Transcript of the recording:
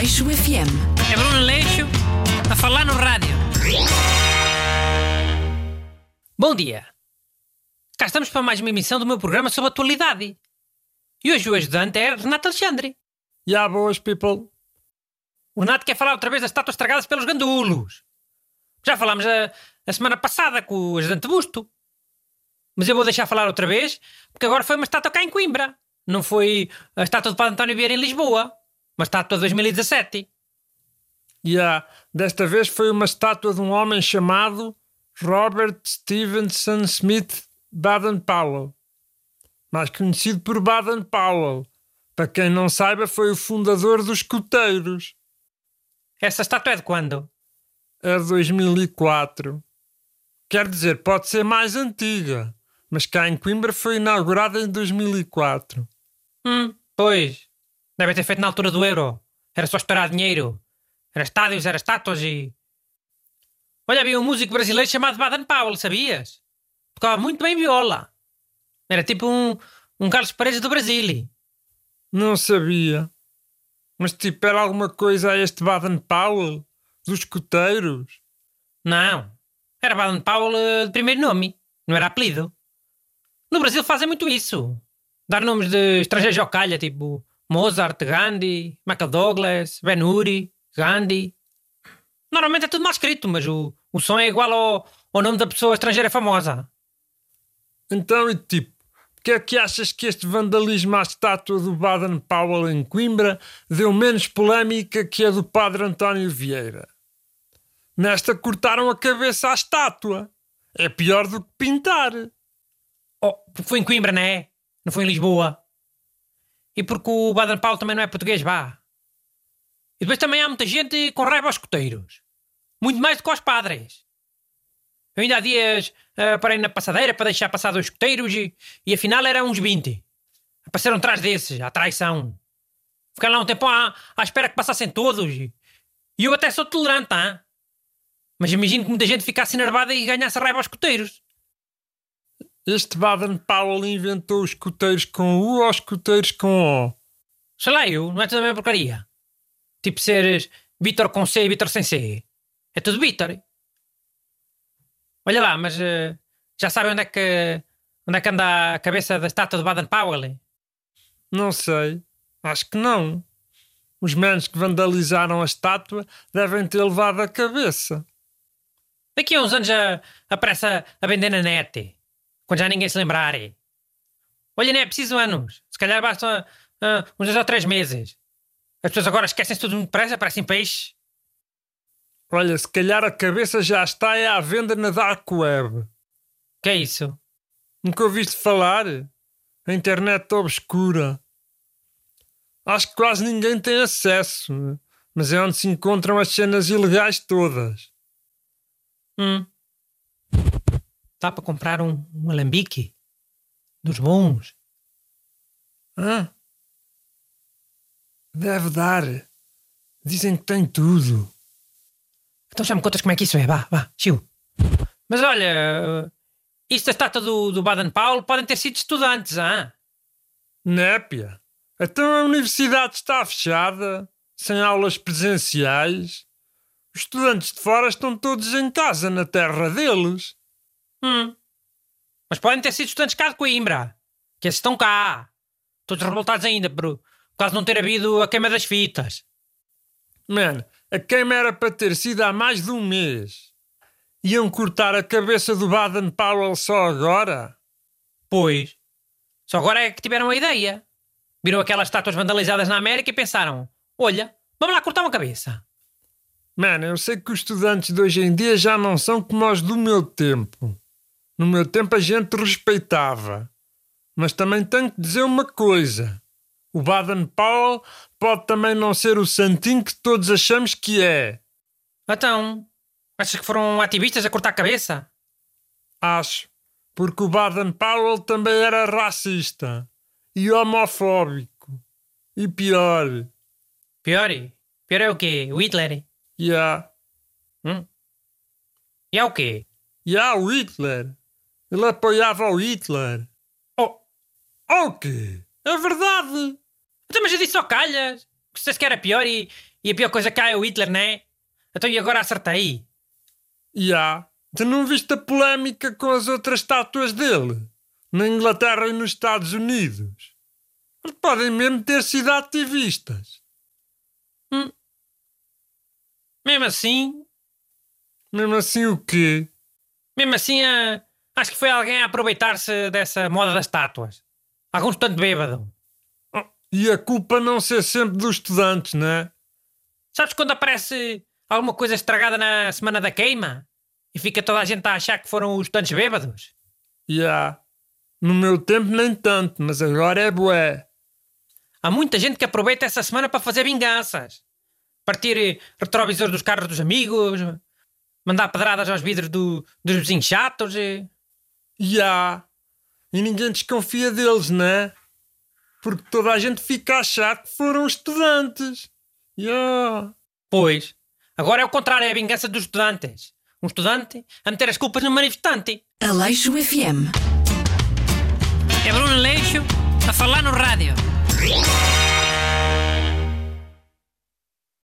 Leixo FM. É Bruno Leixo a falar no rádio. Bom dia. Cá estamos para mais uma emissão do meu programa sobre atualidade. E hoje o ajudante é Renato Alexandre. Ya, boas, people. O Renato quer falar outra vez das estátuas estragadas pelos gandulos. Já falámos a, a semana passada com o ajudante Busto. Mas eu vou deixar falar outra vez, porque agora foi uma estátua cá em Coimbra. Não foi a estátua de Padre António Vieira em Lisboa. Uma estátua de 2017. Ya, desta vez foi uma estátua de um homem chamado Robert Stevenson Smith Baden-Powell. Mais conhecido por Baden-Powell. Para quem não saiba, foi o fundador dos escuteiros. Essa estátua é de quando? É de 2004. Quer dizer, pode ser mais antiga, mas cá em Coimbra foi inaugurada em 2004. Hum, pois. Deve ter feito na altura do euro. Era só esperar dinheiro. Era estádios, era estátuas e. Olha, havia um músico brasileiro chamado Baden Powell, sabias? Tocava muito bem viola. Era tipo um, um Carlos Paredes do Brasil. Não sabia. Mas tipo, era alguma coisa a este Baden-Powell? Dos escuteiros? Não. Era Baden Powell eh, de primeiro nome. Não era apelido. No Brasil fazem muito isso. Dar nomes de estrangeiros ao calha, tipo Mozart, Gandhi, Michael Douglas, Ben Huri, Gandhi. Normalmente é tudo mal escrito, mas o, o som é igual ao, ao nome da pessoa estrangeira famosa. Então, e tipo, porque é que achas que este vandalismo à estátua do Baden-Powell em Coimbra deu menos polémica que a do Padre António Vieira? Nesta cortaram a cabeça à estátua. É pior do que pintar. Oh, porque foi em Coimbra, não é? Não foi em Lisboa. E porque o Baden Powell também não é português, vá. E depois também há muita gente com raiva aos escoteiros. Muito mais do que aos padres. Eu ainda há dias uh, parei na passadeira para deixar passar dois escoteiros e, e afinal eram uns 20. Apareceram atrás desses, à traição. Ficaram lá um tempo à, à espera que passassem todos. E, e eu até sou tolerante, tá? Mas imagino que muita gente ficasse enervada e ganhasse raiva aos escoteiros. Este Baden-Powell inventou os escuteiros com U ou os escuteiros com O? Sei lá, eu, não é tudo a mesma porcaria. Tipo seres Vitor com C e Vitor sem C. É tudo Vitor. Olha lá, mas uh, já sabem onde é que onde é que anda a cabeça da estátua de Baden-Powell? Não sei. Acho que não. Os menos que vandalizaram a estátua devem ter levado a cabeça. Daqui a uns anos aparece a, a vender na net. Quando já ninguém se lembrar. Olha, não é preciso anos. Se calhar basta uh, uns dois ou três meses. As pessoas agora esquecem-se tudo muito depressa, parecem peixe. Olha, se calhar a cabeça já está é à venda na Dark Web. Que é isso? Nunca ouviste falar? A internet obscura. Acho que quase ninguém tem acesso, mas é onde se encontram as cenas ilegais todas. Hum. Dá para comprar um, um alambique? Dos bons? Ah? Deve dar. Dizem que tem tudo. Então já me contas como é que isso é. Vá, vá, chiu. Mas olha, isto estátua do, do Baden-Powell podem ter sido estudantes, ah? Népia. Então a universidade está fechada, sem aulas presenciais. Os estudantes de fora estão todos em casa, na terra deles. Hum. Mas podem ter sido estudantes cá de Coimbra. Que esses estão cá. Todos revoltados ainda por causa de não ter havido a queima das fitas. Man, a queima era para ter sido há mais de um mês. Iam cortar a cabeça do Baden-Powell só agora? Pois. Só agora é que tiveram a ideia. Viram aquelas estátuas vandalizadas na América e pensaram: olha, vamos lá cortar uma cabeça. Mano, eu sei que os estudantes de hoje em dia já não são como os do meu tempo. No meu tempo a gente respeitava. Mas também tenho que dizer uma coisa. O Baden-Powell pode também não ser o santinho que todos achamos que é. Então, achas que foram ativistas a cortar a cabeça? Acho. Porque o Baden-Powell também era racista. E homofóbico. E pior. Pior? Pior é o quê? O Hitler? Yeah. Hum? E o quê? E há o Hitler. Ele apoiava o Hitler. Oh, O quê? É verdade. então, mas eu disse só calhas. Que se que era pior e, E a pior coisa cá é o Hitler, não é? Então e agora acertei. Já. Tu não viste a polémica com as outras estátuas dele? Na Inglaterra e nos Estados Unidos. Eles podem mesmo ter sido ativistas. Hum. Mesmo assim, Mesmo assim o quê? mesmo assim, ah, acho que foi alguém a aproveitar-se dessa moda das estátuas. Algum estudante bêbado. E a culpa não ser sempre dos estudantes, não é? Sabes quando aparece alguma coisa estragada na semana da queima? E fica toda a gente a achar que foram os estudantes bêbados? Já. No meu tempo nem tanto, mas agora é bué. Há muita gente que aproveita essa semana para fazer vinganças. Partir eh, retrovisores dos carros dos amigos, mandar pedradas aos vidros do- dos vizinhos chatos. eh. Já. E ninguém desconfia deles, não é? Porque toda a gente fica a achar que foram estudantes. Já. Pois, agora é o contrário, é a vingança dos estudantes. Um estudante a meter as culpas no manifestante. Aleixo FM. É Bruno Leixo a falar no rádio.